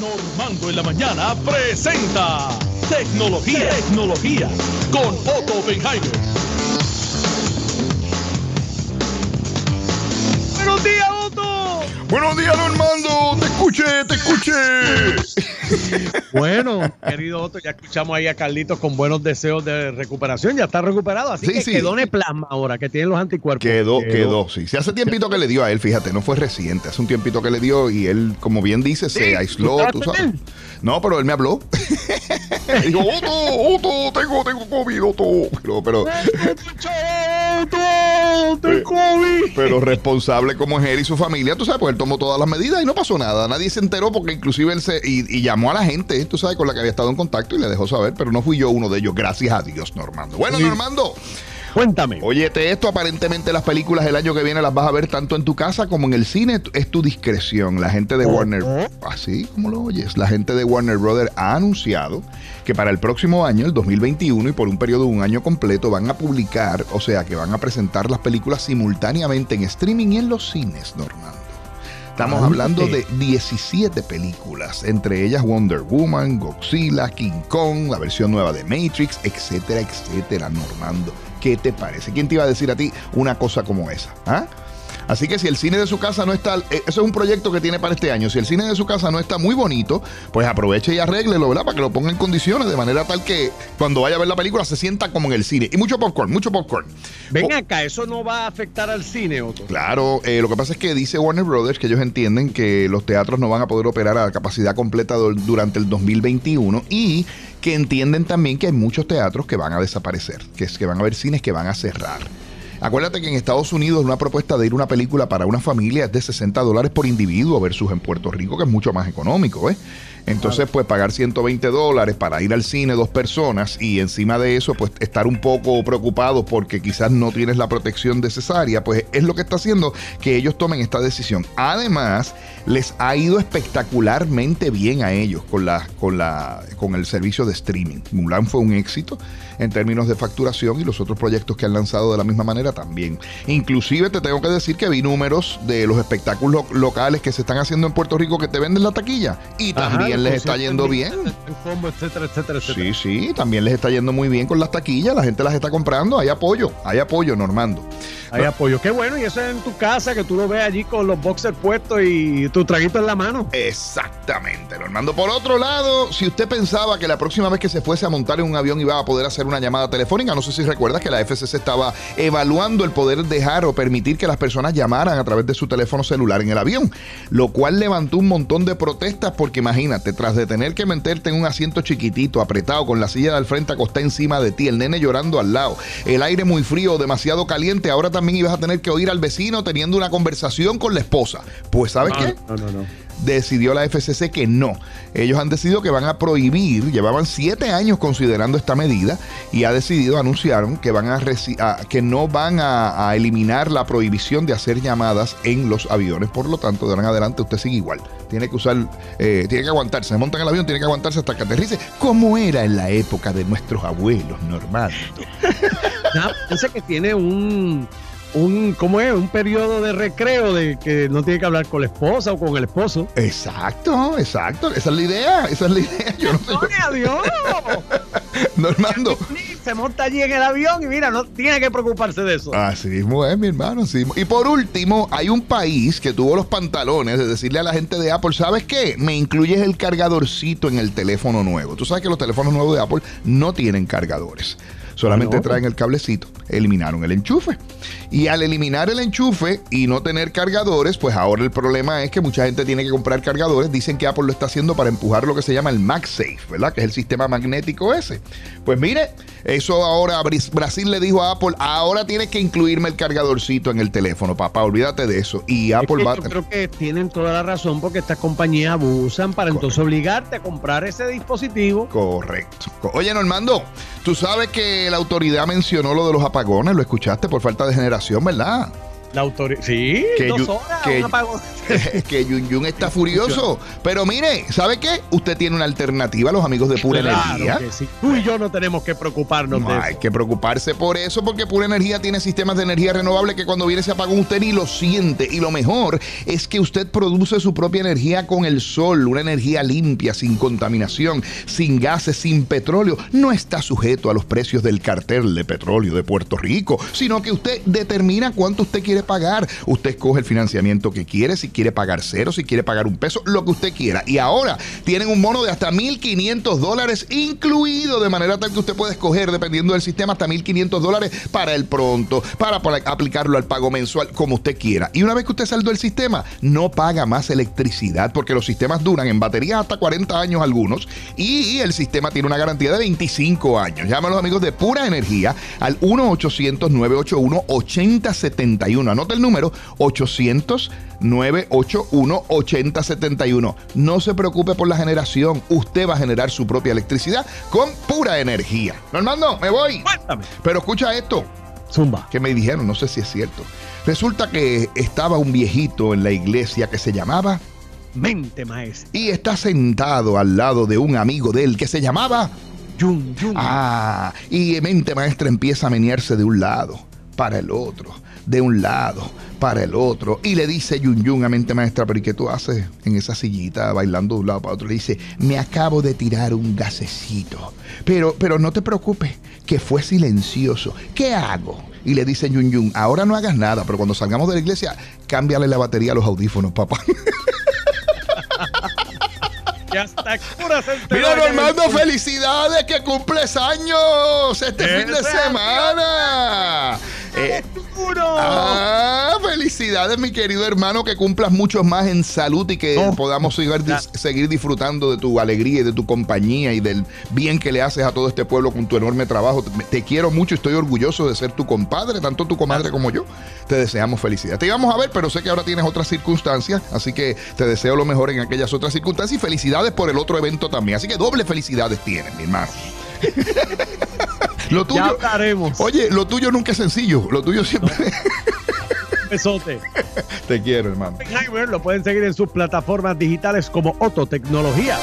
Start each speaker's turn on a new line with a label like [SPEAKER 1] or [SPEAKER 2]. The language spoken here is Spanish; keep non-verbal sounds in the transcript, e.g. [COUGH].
[SPEAKER 1] Normando en la mañana presenta Tecnología, Tecnología con Otto Oppenheimer.
[SPEAKER 2] Buenos días, Otto.
[SPEAKER 3] Buenos días, Normando. Te escuché, te escuché. [LAUGHS]
[SPEAKER 2] Bueno, querido Otto, ya escuchamos ahí a Carlitos con buenos deseos de recuperación. Ya está recuperado, así
[SPEAKER 3] Sí,
[SPEAKER 2] que
[SPEAKER 3] sí.
[SPEAKER 2] quedó en plasma ahora, que tiene los anticuerpos.
[SPEAKER 3] Quedó, quedó, sí. Sí, hace tiempito que le dio a él, fíjate, no fue reciente. Hace un tiempito que le dio y él, como bien dice,
[SPEAKER 2] Sí,
[SPEAKER 3] se
[SPEAKER 2] ¿tú
[SPEAKER 3] aisló, tú sabes. No, pero él me habló. [LAUGHS] Dijo, Otto, Otto, tengo, tengo COVID, Otto. Pero, pero,
[SPEAKER 2] Te COVID.
[SPEAKER 3] pero responsable como es él y su familia, tú sabes, pues él tomó todas las medidas y no pasó nada. Nadie se enteró porque inclusive él se, y, y llamó a la gente, tú sabes, con la que había estado en contacto y le dejó saber, pero no fui yo uno de ellos, gracias a Dios, Normando. Bueno,
[SPEAKER 2] Sí.
[SPEAKER 3] Normando.
[SPEAKER 2] Cuéntame.
[SPEAKER 3] Óyete esto, aparentemente las películas el año que viene las vas a ver tanto en tu casa como en el cine. Es tu discreción. La gente de Warner, así como lo oyes, la gente de Warner Brothers ha anunciado que para el próximo año, el 2021, y por un periodo de un año completo, van a publicar, o sea, que van a presentar las películas simultáneamente en streaming y en los cines, Normando. Estamos
[SPEAKER 2] Ah,
[SPEAKER 3] hablando
[SPEAKER 2] ok.
[SPEAKER 3] de 17 películas, entre ellas Wonder Woman, Godzilla, King Kong, la versión nueva de Matrix, etcétera, etcétera, Normando. ¿Qué te parece? ¿Quién te iba a decir a ti una cosa como esa? ¿Ah? Así que si el cine de su casa no está, eh, eso es un proyecto que tiene para este año, si el cine de su casa no está muy bonito, pues aproveche y arréglelo, ¿verdad? Para que lo ponga en condiciones, de manera tal que cuando vaya a ver la película se sienta como en el cine. Y mucho popcorn, mucho popcorn.
[SPEAKER 2] Ven
[SPEAKER 3] Oh,
[SPEAKER 2] acá, eso no va a afectar al cine, Otto.
[SPEAKER 3] Claro, eh, lo que pasa es que dice Warner Brothers que ellos entienden que los teatros no van a poder operar a la capacidad completa durante el 2021 y que entienden también que hay muchos teatros que van a desaparecer, que, es, que van a haber cines que van a cerrar. Acuérdate que en Estados Unidos una propuesta de ir a una película para una familia es de 60 dólares por individuo versus en Puerto Rico que es mucho más económico, ¿eh? Entonces, pues pagar 120 dólares para ir al cine dos personas y encima de eso, pues estar un poco preocupado porque quizás no tienes la protección necesaria, pues es lo que está haciendo que ellos tomen esta decisión. Además, les ha ido espectacularmente bien a ellos con, la, con, la, con el servicio de streaming. Mulan fue un éxito en términos de facturación y los otros proyectos que han lanzado de la misma manera también. Inclusive te tengo que decir que vi números de los espectáculos lo- locales que se están haciendo en Puerto Rico que te venden la taquilla y
[SPEAKER 2] Ajá,
[SPEAKER 3] también les está yendo
[SPEAKER 2] en
[SPEAKER 3] bien.
[SPEAKER 2] Combo, etcétera, etcétera, etcétera.
[SPEAKER 3] Sí, sí, también les está yendo muy bien con las taquillas, la gente las está comprando, hay apoyo, hay apoyo, Normando.
[SPEAKER 2] Hay apoyo. Qué bueno, y eso es en tu casa, que tú lo ves allí con los boxers puestos y tu traguito en la mano.
[SPEAKER 3] Exactamente, Normando. Por otro lado, si usted pensaba que la próxima vez que se fuese a montar en un avión iba a poder hacer una llamada telefónica, no sé si recuerdas que la FCC estaba evaluando el poder dejar o permitir que las personas llamaran a través de su teléfono celular en el avión, lo cual levantó un montón de protestas porque imagínate, tras de tener que meterte en un asiento chiquitito, apretado, con la silla del frente acostada encima de ti, el nene llorando al lado, el aire muy frío demasiado caliente, ahora también ibas a tener que oír al vecino teniendo una conversación con la esposa. Pues ¿sabes qué?
[SPEAKER 2] No, no, no.
[SPEAKER 3] Decidió la FCC que no. Ellos han decidido que van a prohibir, llevaban siete años considerando esta medida y ha decidido, anunciaron que van a, que no van a, eliminar la prohibición de hacer llamadas en los aviones. Por lo tanto, de ahora en adelante usted sigue igual. Tiene que usar, eh, tiene que aguantarse. Se monta en el avión, tiene que aguantarse hasta que aterrice, como era en la época de nuestros abuelos, normal. [LAUGHS]
[SPEAKER 2] Piensa que tiene un, un, ¿cómo es? Un periodo de recreo de que no tiene que hablar con la esposa o con el esposo.
[SPEAKER 3] Exacto, exacto. Esa es la idea, esa es la idea. Yo no sé.
[SPEAKER 2] ¡Gloria a Dios!
[SPEAKER 3] Normando.
[SPEAKER 2] Se monta allí en el avión y mira, no tiene que preocuparse de eso.
[SPEAKER 3] Así mismo es, mi hermano. así mismo. Y por último, hay un país que tuvo los pantalones de decirle a la gente de Apple, ¿sabes qué? Me incluyes el cargadorcito en el teléfono nuevo. Tú sabes que los teléfonos nuevos de Apple no tienen cargadores. Solamente
[SPEAKER 2] no.
[SPEAKER 3] traen el cablecito. Eliminaron el enchufe. Y al eliminar el enchufe y no tener cargadores, pues ahora el problema es que mucha gente tiene que comprar cargadores. Dicen que Apple lo está haciendo para empujar lo que se llama el MagSafe, ¿verdad? Que es el sistema magnético ese. Pues mire, eso ahora Brasil le dijo a Apple, ahora tienes que incluirme el cargadorcito en el teléfono, papá, olvídate de eso. Y
[SPEAKER 2] Es
[SPEAKER 3] Apple
[SPEAKER 2] que
[SPEAKER 3] va a
[SPEAKER 2] yo creo que tienen toda la razón porque estas compañías abusan para entonces obligarte a comprar ese dispositivo.
[SPEAKER 3] Correcto. Co- Oye, Normando, tú sabes que la autoridad mencionó lo de los apagones, lo escuchaste por falta de generación, ¿verdad?
[SPEAKER 2] La autoridad. Sí,
[SPEAKER 3] Que
[SPEAKER 2] dos horas.
[SPEAKER 3] que- [LAUGHS] que Yun Yun está furioso. Pero mire, ¿sabe qué? Usted tiene una alternativa, los amigos de Pura
[SPEAKER 2] Claro
[SPEAKER 3] Energía.
[SPEAKER 2] que sí. Tú y yo no tenemos que preocuparnos
[SPEAKER 3] No
[SPEAKER 2] de
[SPEAKER 3] hay
[SPEAKER 2] eso.
[SPEAKER 3] que preocuparse por eso porque Pura Energía tiene sistemas de energía renovable que cuando viene ese apagón usted ni lo siente. Y lo mejor es que usted produce su propia energía con el sol, una energía limpia, sin contaminación, sin gases, sin petróleo. No está sujeto a los precios del cartel de petróleo de Puerto Rico, sino que usted determina cuánto usted quiere pagar. Usted escoge el financiamiento que quiere, si quiere pagar cero, si quiere pagar un peso, lo que usted quiera. Y ahora tienen un mono de hasta 1.500 dólares incluido, de manera tal que usted puede escoger, dependiendo del sistema, hasta 1.500 dólares para el pronto, para, para aplicarlo al pago mensual, como usted quiera. Y una vez que usted saldó el sistema, no paga más electricidad, porque los sistemas duran en batería hasta 40 años algunos, y el sistema tiene una garantía de 25 años. Llama los amigos de Pura Energía al 1-800-981-8071. Anota el número 800 981-8071. No se preocupe por la generación. Usted va a generar su propia electricidad con pura energía. Normando, me voy.
[SPEAKER 2] Cuéntame.
[SPEAKER 3] Pero escucha esto
[SPEAKER 2] Zumba.
[SPEAKER 3] que me dijeron, no sé si es cierto. Resulta que estaba un viejito en la iglesia que se llamaba
[SPEAKER 2] Mente maestra.
[SPEAKER 3] y está sentado al lado de un amigo de él que se llamaba
[SPEAKER 2] Yun, yun.
[SPEAKER 3] Ah, y mente maestra empieza a menearse de un lado para el otro, de un lado para el otro. Y le dice Yun Yun a mente maestra, pero ¿y qué tú haces en esa sillita bailando de un lado para otro? Le dice, me acabo de tirar un gasecito. Pero, pero no te preocupes, que fue silencioso. ¿Qué hago? Y le dice Yun Yun, ahora no hagas nada, pero cuando salgamos de la iglesia, cámbiale la batería a los audífonos, papá. [LAUGHS]
[SPEAKER 2] Y hasta cura se enteró
[SPEAKER 3] Mira,
[SPEAKER 2] el
[SPEAKER 3] Normando,
[SPEAKER 2] público.
[SPEAKER 3] felicidades que cumples años este fin de semana. Eh, ah, felicidades, mi querido hermano, que cumplas muchos más en salud y que
[SPEAKER 2] Oh.
[SPEAKER 3] podamos seguir, disfrutando de tu alegría y de tu compañía y del bien que le haces a todo este pueblo con tu enorme trabajo. Te, te quiero mucho y estoy orgulloso de ser tu compadre, tanto tu comadre como yo. Te deseamos felicidad. Te íbamos a ver, pero sé que ahora tienes otras circunstancias, así que te deseo lo mejor en aquellas otras circunstancias y felicidades por el otro evento también. Así que doble felicidades tienes, mi hermano. [LAUGHS] lo
[SPEAKER 2] Ya
[SPEAKER 3] tuyo,
[SPEAKER 2] hablaremos.
[SPEAKER 3] oye, lo tuyo nunca es sencillo, lo tuyo siempre.
[SPEAKER 2] Besote. [LAUGHS]
[SPEAKER 3] Te quiero, hermano.
[SPEAKER 2] Oppenheimer lo pueden seguir en sus plataformas digitales como Ototecnología.